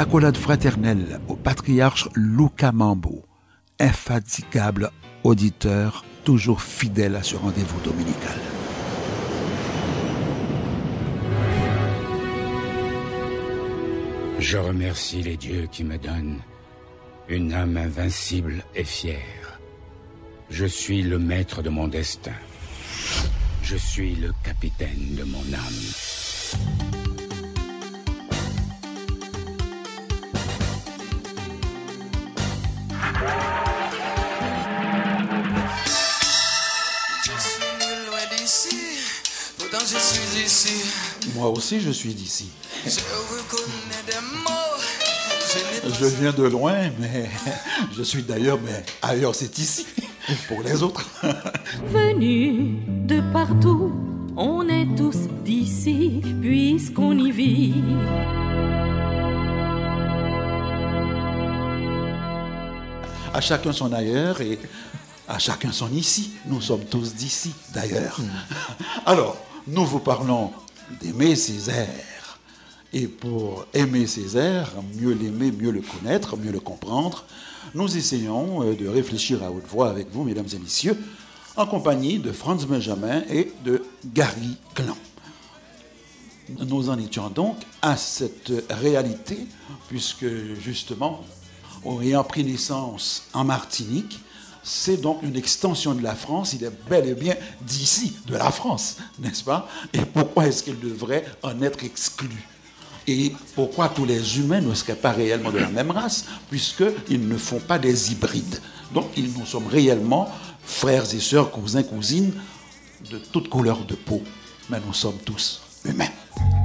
Accolade fraternelle au patriarche Luca Mambo, infatigable auditeur, toujours fidèle à ce rendez-vous dominical. Je remercie les dieux qui me donnent une âme invincible et fière. Je suis le maître de mon destin. Je suis le capitaine de mon âme. Moi aussi, je suis d'ici. Je viens de loin, mais je suis d'ailleurs, mais ailleurs c'est ici, pour les autres. Venus de partout, on est tous d'ici, puisqu'on y vit. À chacun son ailleurs et à chacun son ici. Nous sommes tous d'ici, d'ailleurs. Alors, nous vous parlons d'aimer Césaire. Et pour aimer Césaire, mieux l'aimer, mieux le connaître, mieux le comprendre, nous essayons euh, de réfléchir à haute voix avec vous, mesdames et messieurs, en compagnie de Franz Benjamin et de Gary Clan. Nous en étions donc à cette réalité, puisque justement, ayant pris naissance en Martinique, c'est donc une extension de la France, il est bel et bien d'ici, de la France, n'est-ce pas? Et pourquoi est-ce qu'il devrait en être exclu? Et pourquoi tous les humains ne seraient pas réellement de la même race, puisqu'ils ne font pas des hybrides? Donc nous sommes réellement frères et sœurs, cousins, cousines, de toutes couleurs de peau. Mais nous sommes tous humains.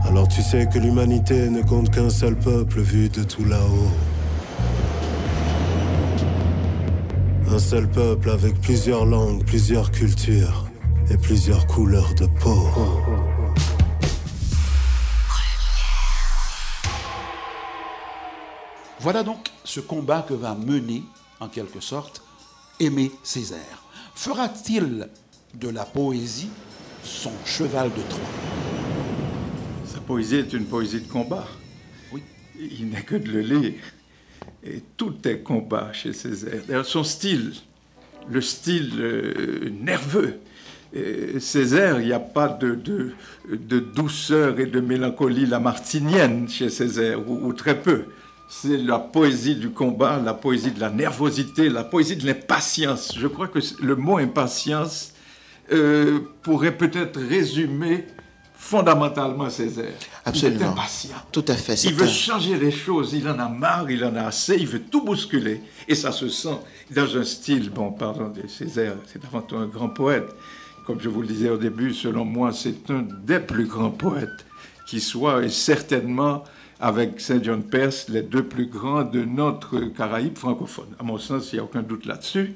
Alors tu sais que l'humanité ne compte qu'un seul peuple vu de tout là-haut. Un seul peuple avec plusieurs langues, plusieurs cultures et plusieurs couleurs de peau. Voilà donc ce combat que va mener, en quelque sorte, Aimé Césaire. Fera-t-il de la poésie son cheval de Troie? Sa poésie est une poésie de combat. Oui. Il n'est que de le lire. Et tout est combat chez Césaire. Son style, le style euh, nerveux. Et Césaire, il n'y a pas de, douceur et de mélancolie lamartinienne chez Césaire, ou, ou très peu. C'est la poésie du combat, la poésie de la nervosité, la poésie de l'impatience. Je crois que le mot impatience euh, pourrait peut-être résumer fondamentalement Césaire. Absolument. Il est impatient. Tout à fait. Il veut un- changer les choses, il en a marre, il en a assez, il veut tout bousculer. Et ça se sent dans un style, bon, pardon, de Césaire, c'est avant tout un grand poète. Comme je vous le disais au début, selon moi, c'est un des plus grands poètes qui soit, et certainement avec Saint John Perse, les deux plus grands de notre Caraïbe francophone. À mon sens, il n'y a aucun doute là-dessus.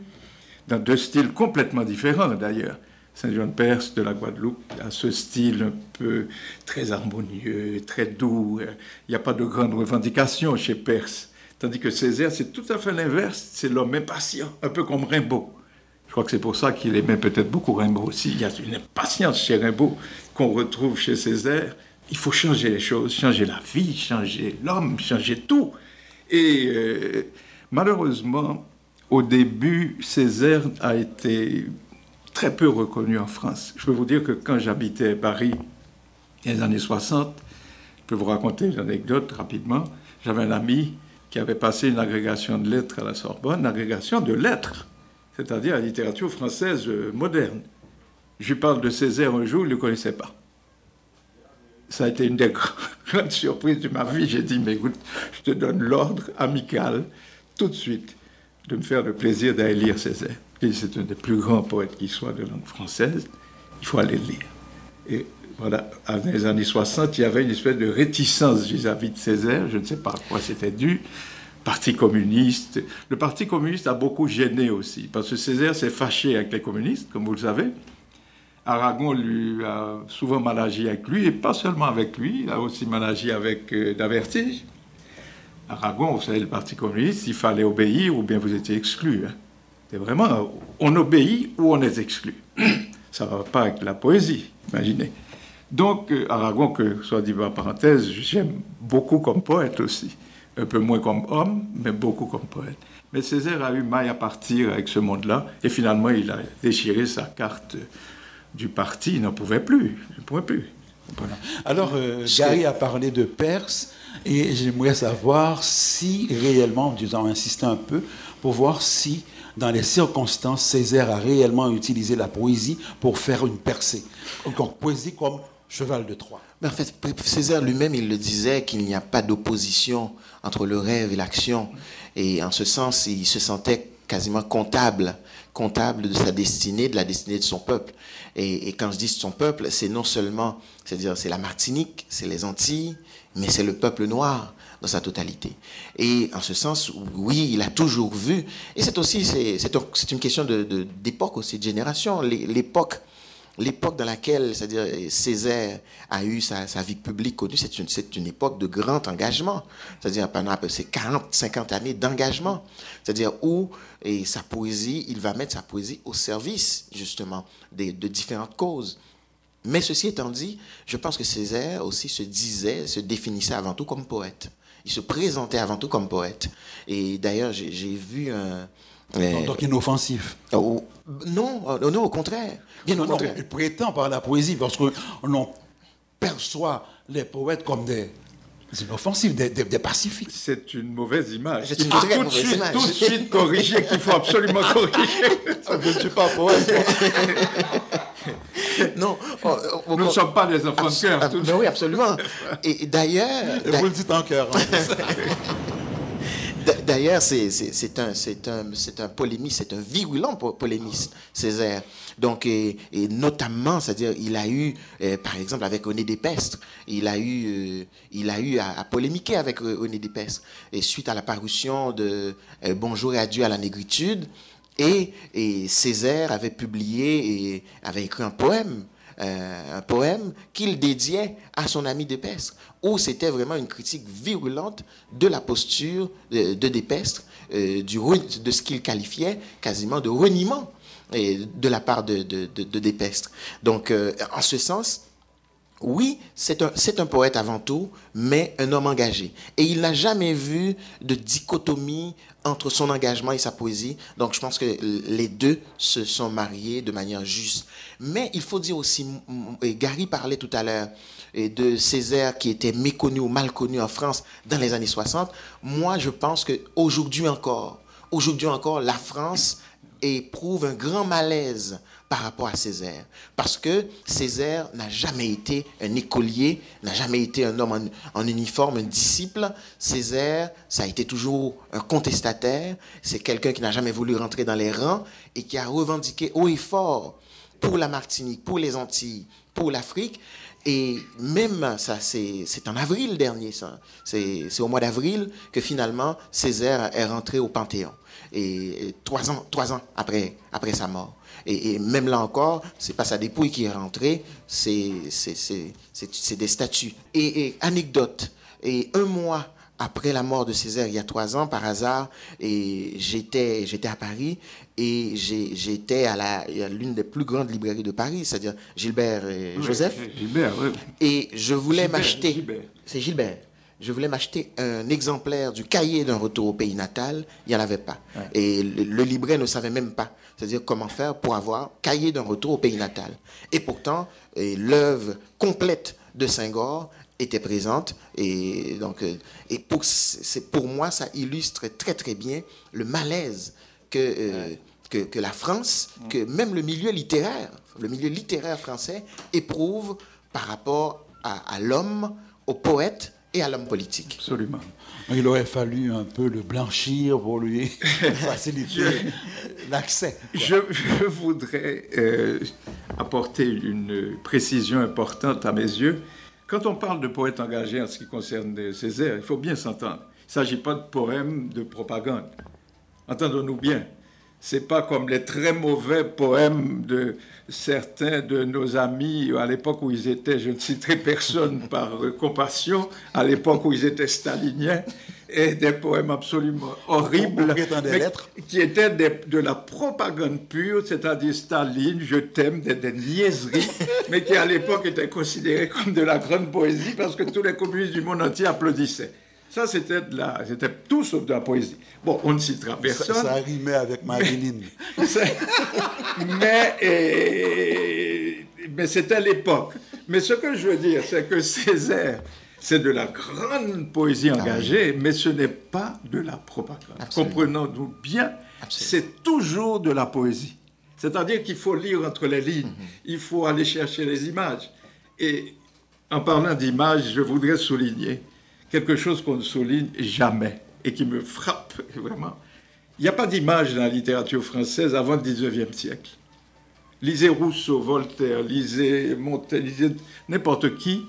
Dans deux styles complètement différents d'ailleurs. Saint John Perse de la Guadeloupe a ce style un peu très harmonieux, très doux. Il n'y a pas de grandes revendications chez Perse. Tandis que Césaire, c'est tout à fait l'inverse. C'est l'homme impatient, un peu comme Rimbaud. Je crois que c'est pour ça qu'il aimait peut-être beaucoup Rimbaud aussi. Il y a une impatience chez Rimbaud qu'on retrouve chez Césaire. Il faut changer les choses, changer la vie, changer l'homme, changer tout. Et euh, malheureusement, au début, Césaire a été très peu reconnu en France. Je peux vous dire que quand j'habitais Paris dans les années 60, je peux vous raconter une anecdote rapidement. J'avais un ami qui avait passé une agrégation de lettres à la Sorbonne, une agrégation de lettres, c'est-à-dire la littérature française euh, moderne. Je lui parle de Césaire un jour, il ne le connaissait pas. Ça a été une des grandes surprises de ma vie. J'ai dit, mais écoute, je te donne l'ordre amical, tout de suite, de me faire le plaisir d'aller lire Césaire. Et c'est un des plus grands poètes qui soit de langue française. Il faut aller le lire. Et voilà, dans les années 60, il y avait une espèce de réticence vis-à-vis de Césaire. Je ne sais pas à quoi c'était dû. Parti communiste. Le Parti communiste a beaucoup gêné aussi, parce que Césaire s'est fâché avec les communistes, comme vous le savez. Aragon lui a souvent mal agi avec lui, et pas seulement avec lui, il a aussi mal agi avec euh, Davertige. Aragon, vous savez, le Parti communiste, il fallait obéir ou bien vous étiez exclu. Hein. C'est vraiment, on obéit ou on est exclu. Ça ne va pas avec la poésie, imaginez. Donc, euh, Aragon, que soit dit en parenthèse, j'aime beaucoup comme poète aussi. un peu moins comme homme, mais beaucoup comme poète. Mais Césaire a eu maille à partir avec ce monde-là, et finalement il a déchiré sa carte du parti, il n'en pouvait plus, il ne pouvait plus. Alors, euh, Gary a parlé de Perse, et j'aimerais savoir si réellement, disons, insister un peu, pour voir si, dans les circonstances, Césaire a réellement utilisé la poésie pour faire une percée. Donc, poésie comme cheval de Troie. Mais en fait, Césaire lui-même, il le disait qu'il n'y a pas d'opposition entre le rêve et l'action. Et en ce sens, il se sentait quasiment comptable, comptable de sa destinée, de la destinée de son peuple. Et, quand je dis son peuple, c'est non seulement, c'est-à-dire c'est la Martinique, c'est les Antilles, mais c'est le peuple noir dans sa totalité. Et en ce sens, oui, il a toujours vu, et c'est aussi, c'est une question d'époque de, aussi, de génération. L'époque l'époque dans laquelle, c'est-à-dire Césaire a eu sa, vie publique connue, c'est une, une, époque de grand engagement. C'est-à-dire pendant ces 40, 50 années d'engagement. C'est-à-dire où et sa poésie, il va mettre sa poésie au service justement de, de différentes causes. Mais ceci étant dit, je pense que Césaire aussi se disait, se définissait avant tout comme poète. Il se présentait avant tout comme poète. Et d'ailleurs, j'ai vu un, donc inoffensif. Oh, non, euh, non, au contraire. Bien au contraire. Il prétend par la poésie parce qu'on perçoit les poètes comme des inoffensifs, des, des, pacifiques. C'est une mauvaise image. C'est une tout, de suite, image. tout de suite corriger qu'il faut absolument corriger. Je ne suis pas poète. non. Nous ne sommes pas des enfants de cœur. oui, absolument. Et, d'ailleurs... Et vous le dites en cœur. Hein. D'ailleurs, c'est un, un, un polémiste, c'est un virulent polémiste, Césaire. Donc, et, notamment, c'est-à-dire, il a eu, euh, par exemple, avec René Despestre, il a eu, euh, il a eu à, polémiquer avec René Despestre. Et suite à la parution de euh, Bonjour et adieu à la négritude, et, Césaire avait publié et avait écrit un poème un poème qu'il dédiait à son ami Dépestre, où c'était vraiment une critique virulente de la posture de, de Dépestre, euh, du, de ce qu'il qualifiait quasiment de reniement de la part de, de, de Dépestre. Donc, euh, en ce sens, oui, c'est un, poète avant tout, mais un homme engagé. Et il n'a jamais vu de dichotomie entre son engagement et sa poésie. Donc je pense que les deux se sont mariés de manière juste. Mais il faut dire aussi, et Gary parlait tout à l'heure de Césaire qui était méconnu ou mal connu en France dans les années 60. Moi, je pense qu'aujourd'hui encore, aujourd'hui encore, la France éprouve un grand malaise par rapport à Césaire. Parce que Césaire n'a jamais été un écolier, n'a jamais été un homme en, uniforme, un disciple. Césaire, ça a été toujours un contestataire. C'est quelqu'un qui n'a jamais voulu rentrer dans les rangs et qui a revendiqué haut et fort pour la Martinique, pour les Antilles, pour l'Afrique. Et même, ça, c'est en avril dernier. C'est au mois d'avril que finalement Césaire est rentré au Panthéon. Et, trois ans, après, sa mort. Et, même là encore, c'est pas sa dépouille qui est rentrée, c'est des statues. Et, anecdote, et un mois après la mort de Césaire, il y a trois ans, par hasard, et j'étais, j'étais à Paris et j'étais à l'une des plus grandes librairies de Paris, c'est-à-dire Gilbert et Joseph. Gilbert, oui. Et je voulais m'acheter. C'est Gilbert je voulais m'acheter un exemplaire du cahier d'un retour au pays natal, il n'y en avait pas. Et le, libraire ne savait même pas, c'est-à-dire comment faire pour avoir cahier d'un retour au pays natal. Et pourtant, l'œuvre complète de Senghor était présente et donc euh, et pour c'est pour moi ça illustre très très bien le malaise que euh, que, que, la France, que même le milieu littéraire, le milieu littéraire français éprouve par rapport à, à l'homme, au poète et à l'homme politique. Absolument. Il aurait fallu un peu le blanchir pour lui faciliter l'accès. Je, voudrais euh, apporter une précision importante à mes yeux. Quand on parle de poète engagé en ce qui concerne Césaire, il faut bien s'entendre. Il ne s'agit pas de poèmes de propagande. Entendons-nous bien. C'est pas comme les très mauvais poèmes de certains de nos amis à l'époque où ils étaient, je ne citerai personne par compassion, à l'époque où ils étaient staliniens, et des poèmes absolument horribles, qui étaient de la propagande pure, c'est-à-dire Staline, je t'aime, des, des, niaiseries, mais qui à l'époque étaient considérées comme de la grande poésie parce que tous les communistes du monde entier applaudissaient. Ça, c'était de la, c'était tout sauf de la poésie. Bon, on ne citera personne. Ça, ça rimait avec Marilyn. mais et- mais c'était l'époque. Mais ce que je veux dire, c'est que Césaire, c'est de la grande poésie engagée, mais ce n'est pas de la propagande. Comprenons-nous bien, c'est toujours de la poésie. C'est-à-dire qu'il faut lire entre les lignes, il faut aller chercher les images. Et en parlant d'images, je voudrais souligner quelque chose qu'on ne souligne jamais et qui me frappe vraiment. Il n'y a pas d'image dans la littérature française avant le 19e siècle. Lisez Rousseau, Voltaire, lisez Montaigne, lisez n'importe qui,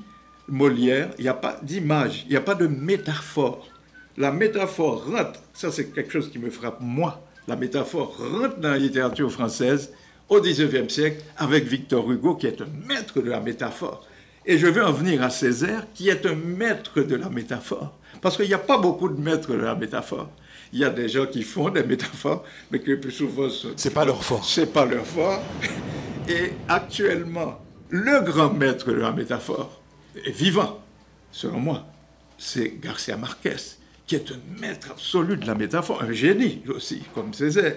Molière, il n'y a pas d'image, il n'y a pas de métaphore. La métaphore rentre, ça c'est quelque chose qui me frappe moi, la métaphore rentre dans la littérature française au 19e siècle avec Victor Hugo qui est un maître de la métaphore. Et je veux en venir à Césaire qui est un maître de la métaphore. Parce qu'il n'y a pas beaucoup de maîtres de la métaphore. Il y a des gens qui font des métaphores, mais qui le plus souvent sont C'est pas leur force. c'est pas leur fort. Et actuellement, le grand maître de la métaphore vivant, selon moi. C'est Garcia Marquez, qui est un maître absolu de la métaphore, un génie aussi, comme Césaire.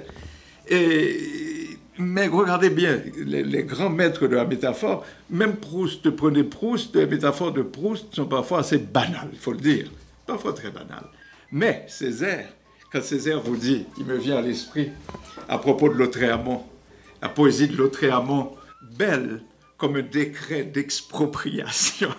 Mais regardez bien, les, les grands maîtres de la métaphore, même Proust, prenez Proust, les métaphores de Proust sont parfois assez banales, il faut le dire, parfois très banales. Mais Césaire, quand Césaire vous dit, il me vient à l'esprit, à propos de Lautréamont, la poésie de Lautréamont, belle comme un décret d'expropriation.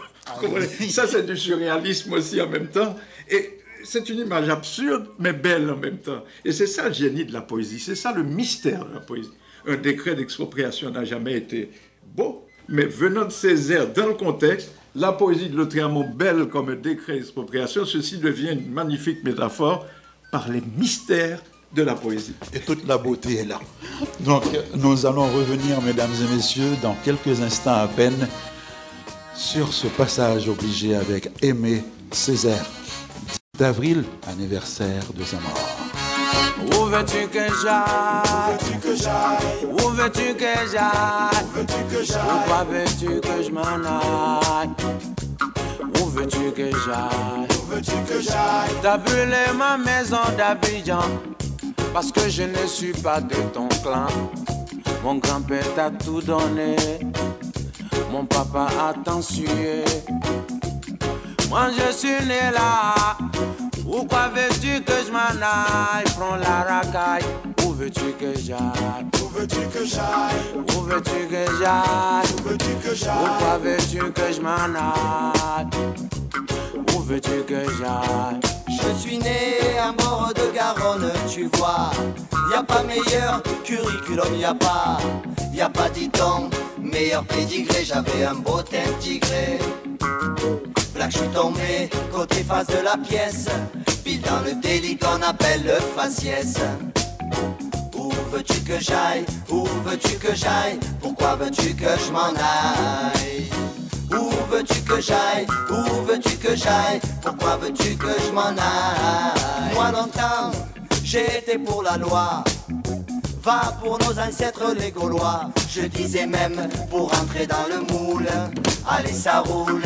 Ça, c'est du surréalisme aussi en même temps. Et c'est une image absurde, mais belle en même temps. Et c'est ça le génie de la poésie, c'est ça le mystère de la poésie. Un décret d'expropriation n'a jamais été beau, mais venant de Césaire dans le contexte, la poésie de Lautréamont, belle comme un décret d'expropriation, ceci devient une magnifique métaphore par les mystères de la poésie. Et toute la beauté est là. Donc, nous allons revenir, mesdames et messieurs, dans quelques instants à peine, sur ce passage obligé avec Aimé Césaire. 10 d'avril, anniversaire de sa mort. Où veux-tu que j'aille? Où veux-tu que j'aille? Pourquoi veux-tu que je m'en aille? Où veux-tu que j'aille? T'as brûlé ma maison d'Abidjan Parce que je ne suis pas de ton clan. Mon grand-père t'a tout donné Mon papa a sué Moi je suis né là. Pourquoi veux-tu que je m'en aille? Prends la racaille. Où veux-tu que j'aille? Où veux-tu que j'aille? Où veux-tu que j'aille? Où veux-tu que j'aille? Pourquoi veux-tu que je m'en aille? Où veux-tu que j'aille? Je suis né à bord de Garonne, tu vois. Y a pas meilleur curriculum, y a pas, y a pas dit-on, meilleur pédigré. J'avais un beau teint tigré. Là je suis tombé, côté face de la pièce, pile dans le délit qu'on appelle le faciès. Où veux-tu que j'aille? Où veux-tu que j'aille? Pourquoi veux-tu que je m'en aille? Où veux-tu que j'aille? Où veux-tu que j'aille? Pourquoi veux-tu que je m'en aille? Moi longtemps, j'ai été pour la loi. Va pour nos ancêtres les Gaulois. Je disais même pour entrer dans le moule. Allez, ça roule.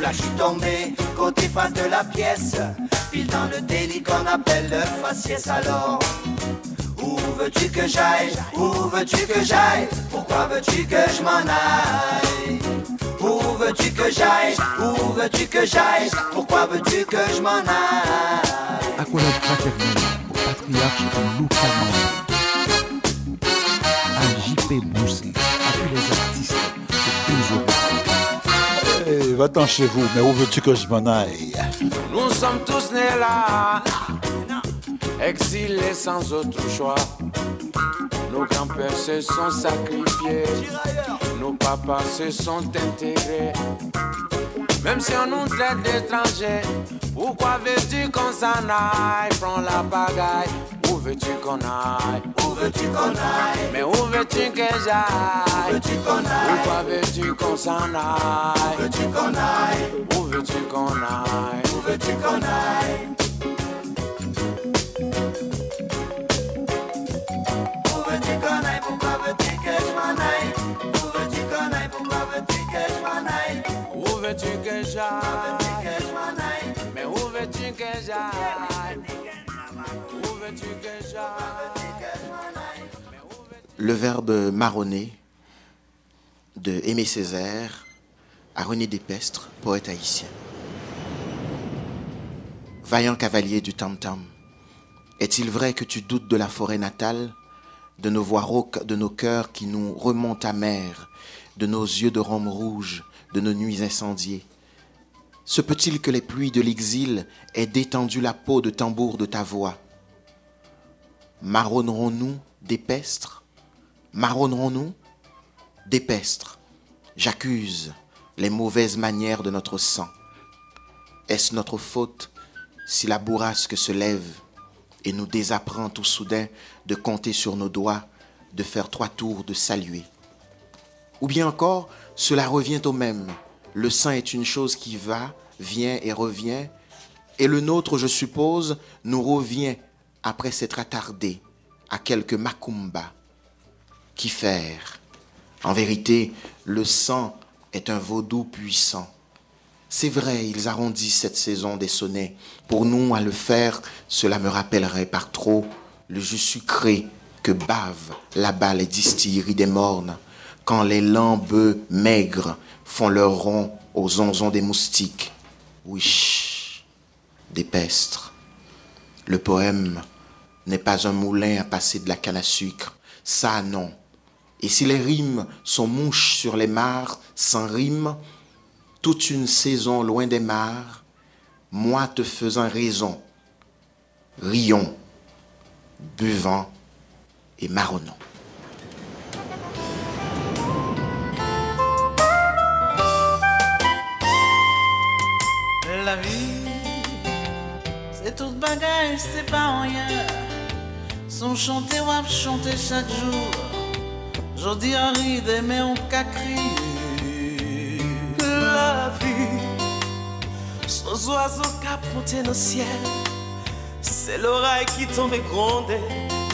Là, je suis tombé côté face de la pièce, pile dans le délit qu'on appelle le faciès. Alors, veux-tu que j'aille? Où veux-tu que j'aille? Pourquoi veux-tu que je m'en aille? Où veux-tu que j'aille? Où veux-tu que j'aille? Pourquoi veux-tu que je m'en aille? Accolade fraternelle au patriarche Louka Mandé, à JP Boussé, à tous les artistes de euros. Eh, va-t'en chez vous, mais où veux-tu que je m'en aille? Nous sommes tous nés là, exilés sans autre choix. Nos grands-pères se sont sacrifiés, nos papas se sont intégrés. Même si on nous traite d'étrangers, pourquoi veux-tu qu'on s'en aille? Prends la pagaille, où veux-tu qu'on aille? Où veux-tu qu'on aille? Mais où veux-tu que j'aille? Veux-tu qu'on aille? Pourquoi veux-tu qu'on s'en aille? Où veux-tu qu'on aille? Où veux-tu qu'on aille? Où veux-tu qu'on aille? Le verbe marronner de Aimé Césaire à René Despestre, poète haïtien. Vaillant cavalier du tam-tam, est-il vrai que tu doutes de la forêt natale, de nos voix rauques, de nos cœurs qui nous remontent amers, de nos yeux de rhum rouge, de nos nuits incendiées? Se peut-il que les pluies de l'exil aient détendu la peau de tambour de ta voix? Marronnerons-nous d'épestre Marronnerons-nous D'épestre, j'accuse les mauvaises manières de notre sang. Est-ce notre faute si la bourrasque se lève et nous désapprend tout soudain de compter sur nos doigts, de faire trois tours, de saluer Ou bien encore, cela revient au même. Le sang est une chose qui va, vient et revient, et le nôtre, je suppose, nous revient après s'être attardé à quelque macumba. Qui faire En vérité, le sang est un vaudou puissant. C'est vrai, ils arrondissent cette saison des sonnets. Pour nous, à le faire, cela me rappellerait par trop le jus sucré que bavent là-bas les distilleries des mornes, quand les lents maigres font leur rond aux onzons des moustiques. Wish, des pestres. Le poème n'est pas un moulin à passer de la canne à sucre. Ça, non. Et si les rimes sont mouches sur les mares, sans rime, toute une saison loin des mares, moi te faisant raison, rions, buvant et marronnons. La vie, c'est toute bagaille, c'est pas rien. Son chanter à chanter chaque jour. Jodi a ride, mais on crié. La vie, sans oiseaux capoté dans le ciel. C'est l'oreille qui tombe et gronde.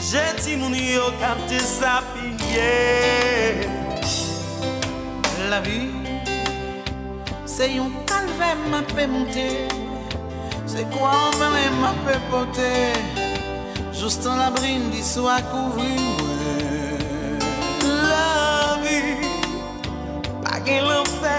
J'ai dit mon yo capté sa pilier. La vie, c'est un calvaire m'a fait monter. C'est quoi même m'a fait porter. Juste en la brine d'y soit couvrir. La vie, pas qu'elle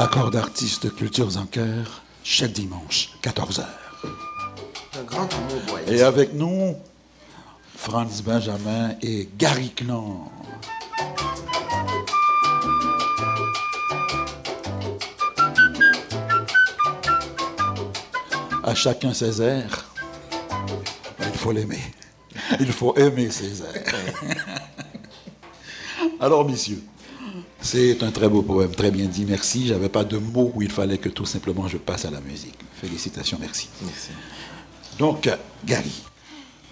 Accord d'artistes Cultures en cœur, chaque dimanche, 14h. Un grand amour poète. Et avec nous, Franz Benjamin et Gary Clan. À chacun ses airs. Il faut l'aimer. Il faut aimer ses airs. Alors, messieurs, c'est un très beau poème, très bien dit, merci. J'avais pas de mots où il fallait que tout simplement je passe à la musique. Félicitations, merci. Merci. Donc, Gary,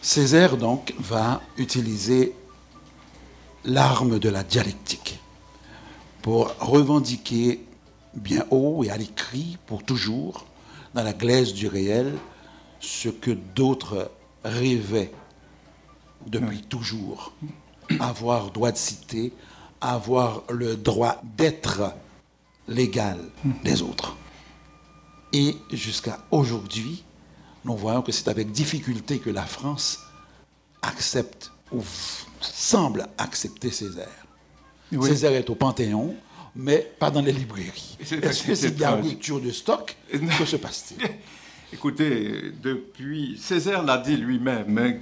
Césaire donc va utiliser l'arme de la dialectique pour revendiquer bien haut et à l'écrit, pour toujours, dans la glaise du réel, ce que d'autres rêvaient depuis toujours. Avoir droit de citer, avoir le droit d'être l'égal des autres. Et jusqu'à aujourd'hui, nous voyons que c'est avec difficulté que la France accepte ou semble accepter Césaire. Oui. Césaire est au Panthéon, mais pas dans les librairies. Est-ce que c'est de la rupture de stock Que se passe-t-il? Écoutez, depuis, Césaire l'a dit lui-même, hein,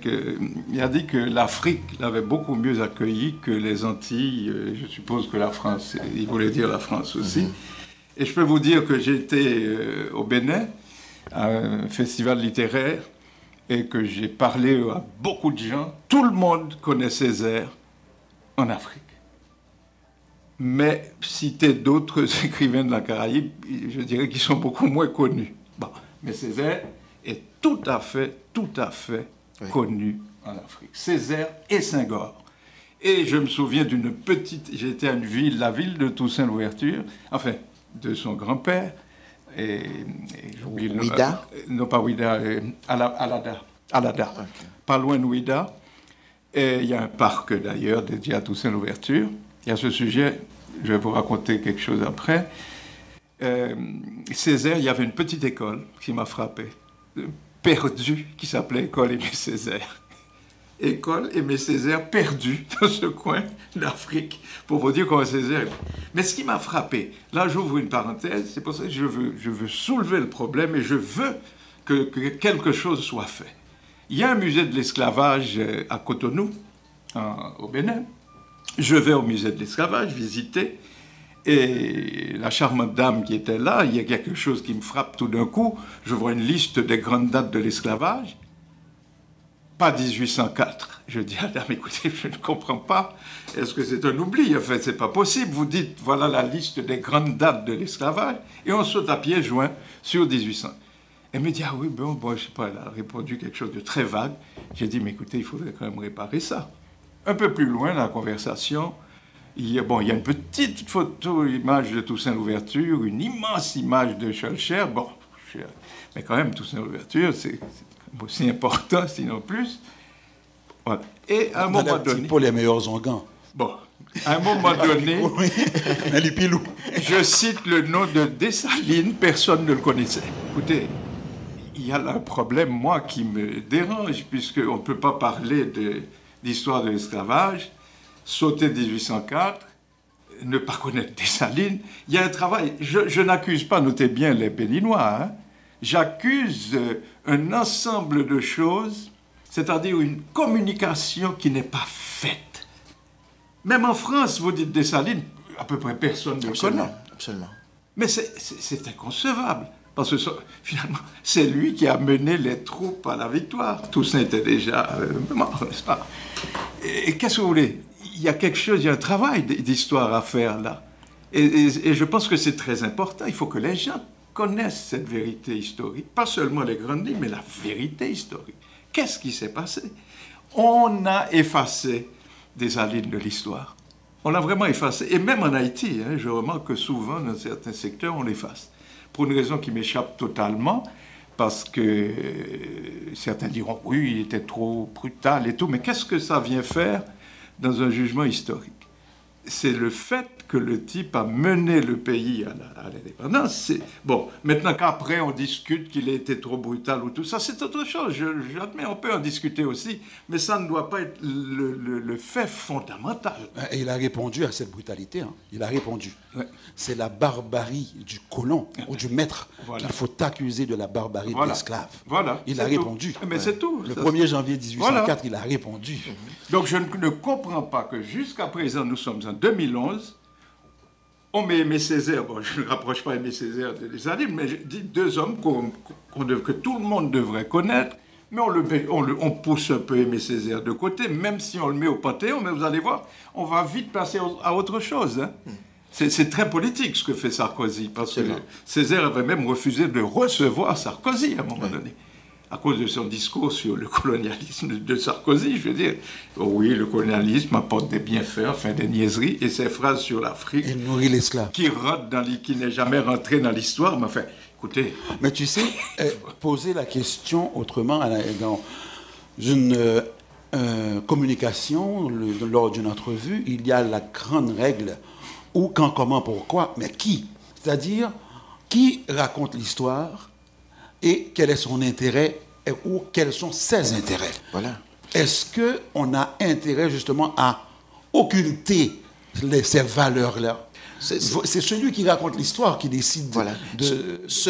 il a dit que l'Afrique l'avait beaucoup mieux accueilli que les Antilles, euh, je suppose que la France, il voulait dire la France aussi. Et je peux vous dire que j'ai été euh, au Bénin, à un festival littéraire, et que j'ai parlé à beaucoup de gens, tout le monde connaît Césaire en Afrique. Mais citer d'autres écrivains de la Caraïbe, je dirais qu'ils sont beaucoup moins connus. Mais Césaire est tout à fait, tout à fait connu en Afrique. Césaire et Senghor. Et je me souviens d'une petite. J'étais à une ville, la ville de Toussaint Louverture, enfin, de son grand-père. Et, j'oublie le Ouida Non, pas Ouida, euh, Alada. Alada. Pas loin de Ouida. Et il y a un parc d'ailleurs dédié à Toussaint Louverture. Et à ce sujet, je vais vous raconter quelque chose après. Euh, Césaire, il y avait une petite école qui m'a frappé, perdue, qui s'appelait École Aimé Césaire. École Aimé Césaire perdue dans ce coin d'Afrique, pour vous dire comment Césaire. Mais ce qui m'a frappé, là j'ouvre une parenthèse, c'est pour ça que je veux, soulever le problème et je veux que, que quelque chose soit fait. Il y a un musée de l'esclavage euh, à Cotonou, au Bénin. Je vais au musée de l'esclavage visiter. Et la charmante dame qui était là, il y a quelque chose qui me frappe tout d'un coup. Je vois une liste des grandes dates de l'esclavage. Pas 1804. Je dis à la dame, écoutez, je ne comprends pas. Est-ce que c'est un oubli? En fait, c'est pas possible. Vous dites, voilà la liste des grandes dates de l'esclavage, et on saute à pieds joints sur 1800. Elle me dit, ah oui, bon, bon, je sais pas, elle a répondu quelque chose de très vague. J'ai dit, mais écoutez, il faudrait quand même réparer ça. Un peu plus loin la conversation, il y a, bon, il y a une petite photo, image de Toussaint Louverture, une immense image de Schulcher. Bon, mais quand même, ToussaintLouverture, c'est aussi important, sinon plus. Voilà. Et à un moment donné. Pour les meilleurs ongans. Bon, à un moment donné, je cite le nom de Dessalines, personne ne le connaissait. Écoutez, il y a là un problème, moi, qui me dérange, puisqu'on ne peut pas parler de l'histoire de l'esclavage, sauter 1804, ne pas connaître Dessalines. Il y a un travail. Je, n'accuse pas, notez bien, les Béninois. Hein. J'accuse euh, un ensemble de choses, c'est-à-dire une communication qui n'est pas faite. Même en France, vous dites Dessalines, à peu près personne ne le connaît. Absolument. Mais c'est inconcevable. Parce que finalement, c'est lui qui a mené les troupes à la victoire. Toussaint était déjà euh, mort, n'est-ce pas? Et, qu'est-ce que vous voulez? Il y a quelque chose, il y a un travail d'histoire à faire là. Et, je pense que c'est très important. Il faut que les gens connaissent cette vérité historique. Pas seulement les grandes lignes, mais la vérité historique. Qu'est-ce qui s'est passé? On a effacé des alignes de l'histoire. On l'a vraiment effacé. Et même en Haïti, hein, je remarque que souvent, dans certains secteurs, on l'efface pour une raison qui m'échappe totalement, parce que euh, certains diront oui, il était trop brutal et tout, mais qu'est-ce que ça vient faire? Dans un jugement historique. C'est le fait que le type a mené le pays à l'indépendance. Bon, maintenant qu'après on discute qu'il a été trop brutal ou tout ça, c'est autre chose. J'admets, on peut en discuter aussi, mais ça ne doit pas être le, fait fondamental. Et il a répondu à cette brutalité. Hein. Il a répondu. C'est la barbarie du colon ou du maître qu'il faut accuser de la barbarie de l'esclave. Voilà. Il a répondu. Mais c'est tout. Le 1er janvier 1804, il a répondu. Donc je ne comprends pas que jusqu'à présent, nous sommes en 2011, on met Aimé Césaire, bon, je ne rapproche pas Aimé Césaire de Dessalines, mais je dis deux hommes que tout le monde devrait connaître, mais on, le, on, pousse un peu Aimé Césaire de côté, même si on le met au Panthéon, mais vous allez voir, on va vite passer à autre chose. Hein. C'est très politique ce que fait Sarkozy, parce que Césaire avait même refusé de recevoir Sarkozy à un moment donné à cause de son discours sur le colonialisme de Sarkozy, je veux dire, oui, le colonialisme apporte des bienfaits, enfin des niaiseries, et ses phrases sur l'Afrique. Il nourrit l'esclave. Qui rentre dans qui n'est jamais rentré dans l'histoire, mais enfin, écoutez. Mais tu sais, eh, poser la question autrement, dans une euh, communication, lors d'une entrevue, il y a la grande règle où, quand, comment, pourquoi, mais qui? C'est-à-dire, qui raconte l'histoire et quel est son intérêt ou quels sont ses intérêts. Voilà. Est-ce qu'on a intérêt justement à occulter ces valeurs-là? C'est celui qui raconte l'histoire qui décide de,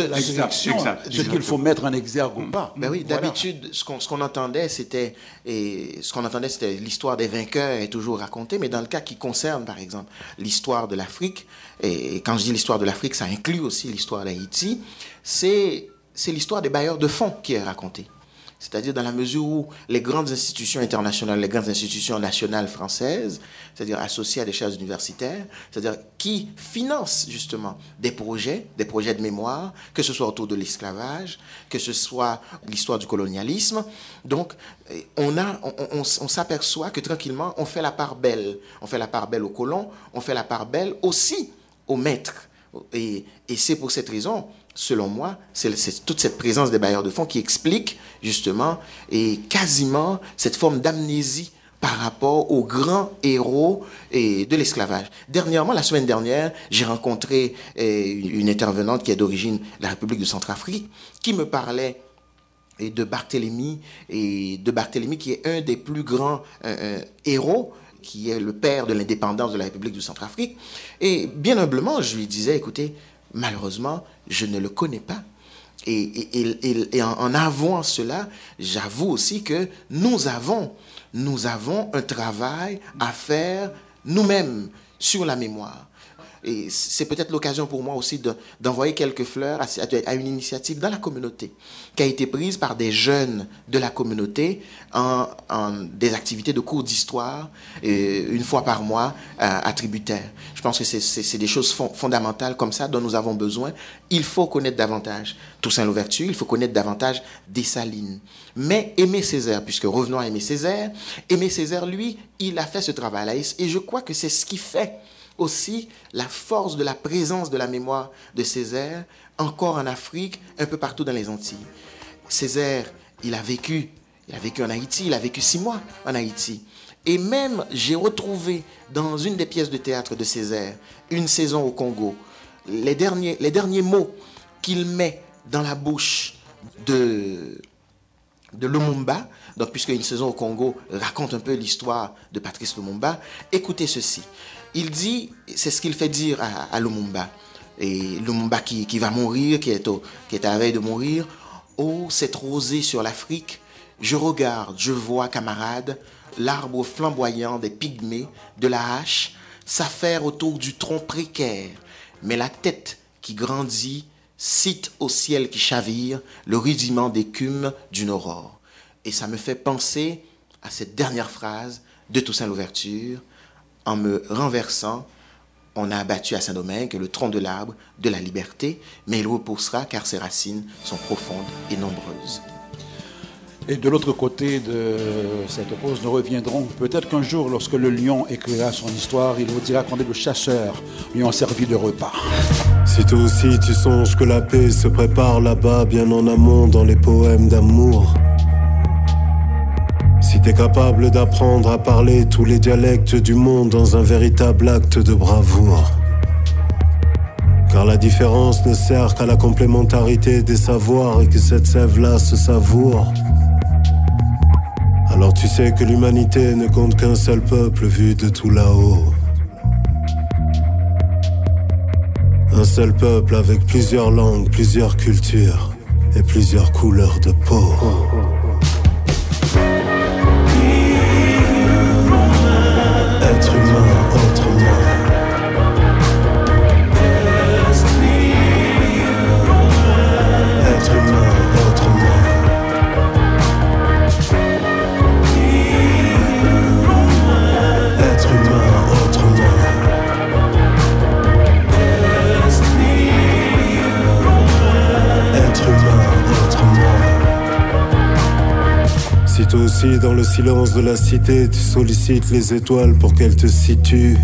la direction, ce qu'il faut mettre en exergue ou pas. Ben oui, d'habitude, ce qu'on entendait, c'était ce qu'on entendait, c'était l'histoire des vainqueurs est toujours racontée, mais dans le cas qui concerne, par exemple, l'histoire de l'Afrique, et quand je dis l'histoire de l'Afrique, ça inclut aussi l'histoire d'Haïti, c'est l'histoire des bailleurs de fonds qui est racontée C'est-à-dire dans la mesure où les grandes institutions internationales, les grandes institutions nationales françaises, c'est-à-dire associées à des chaires universitaires, c'est-à-dire qui financent justement des projets, des projets de mémoire, que ce soit autour de l'esclavage, que ce soit l'histoire du colonialisme. Donc, on, a, on, s'aperçoit que tranquillement, on fait la part belle. On fait la part belle aux colons, on fait la part belle aussi aux maîtres. Et c'est pour cette raison selon moi, c'est toute cette présence des bailleurs de fonds qui explique justement et quasiment cette forme d'amnésie par rapport aux grands héros et de l'esclavage. Dernièrement, la semaine dernière, j'ai rencontré une intervenante qui est d'origine de la République de Centrafrique, qui me parlait de Barthélemy, et de Barthélemy qui est un des plus grands euh, euh, héros qui est le père de l'indépendance de la République de Centrafrique. Et bien humblement, je lui disais, écoutez, malheureusement, je ne le connais pas. Et, en, en, avouant cela, j'avoue aussi que nous avons, nous avons un travail à faire nous-mêmes sur la mémoire. Et c'est peut-être l'occasion pour moi aussi d'envoyer quelques fleurs à, une initiative dans la communauté qui a été prise par des jeunes de la communauté en, des activités de cours d'histoire une fois par mois à, tributaire. Je pense que c'est des choses fondamentales comme ça dont nous avons besoin. Il faut connaître davantage Toussaint Louverture, il faut connaître davantage Dessalines. Mais Aimé Césaire, puisque revenons à Aimé Césaire, Aimé Césaire, lui, il a fait ce travail-là. Et je crois que c'est ce qui fait aussi la force de la présence de la mémoire de Césaire, encore en Afrique, un peu partout dans les Antilles. Césaire, il a vécu, il a vécu en Haïti, il a vécu six mois en Haïti. Et même, j'ai retrouvé dans une des pièces de théâtre de Césaire, Une saison au Congo, les derniers, les derniers mots qu'il met dans la bouche de, de Lumumba, donc puisque Une saison au Congo raconte un peu l'histoire de Patrice Lumumba, écoutez ceci il dit, c'est ce qu'il fait dire à, Lumumba. Et Lumumba qui, va mourir, qui est, qui est à la veille de mourir. Oh, cette rosée sur l'Afrique, je regarde, je vois, camarade, l'arbre flamboyant des pygmées, de la hache, s'affaire autour du tronc précaire, mais la tête qui grandit cite au ciel qui chavire le rudiment d'écume d'une aurore. Et ça me fait penser à cette dernière phrase de Toussaint Louverture, en me renversant, on a abattu à Saint-Domingue le tronc de l'arbre de la liberté, mais il repoussera car ses racines sont profondes et nombreuses. Et de l'autre côté de cette pause, nous reviendrons peut-être qu'un jour, lorsque le lion écrira son histoire, il vous dira qu'on est le chasseur lui ont servi de repas. Si toi aussi tu songes que la paix se prépare là-bas, bien en amont dans les poèmes d'amour. T'es capable d'apprendre à parler tous les dialectes du monde dans un véritable acte de bravoure. Car la différence ne sert qu'à la complémentarité des savoirs et que cette sève-là se savoure. Alors tu sais que l'humanité ne compte qu'un seul peuple vu de tout là-haut. Un seul peuple avec plusieurs langues, plusieurs cultures et plusieurs couleurs de peau. Dans le silence de la cité, tu sollicites les étoiles pour qu'elles te situent.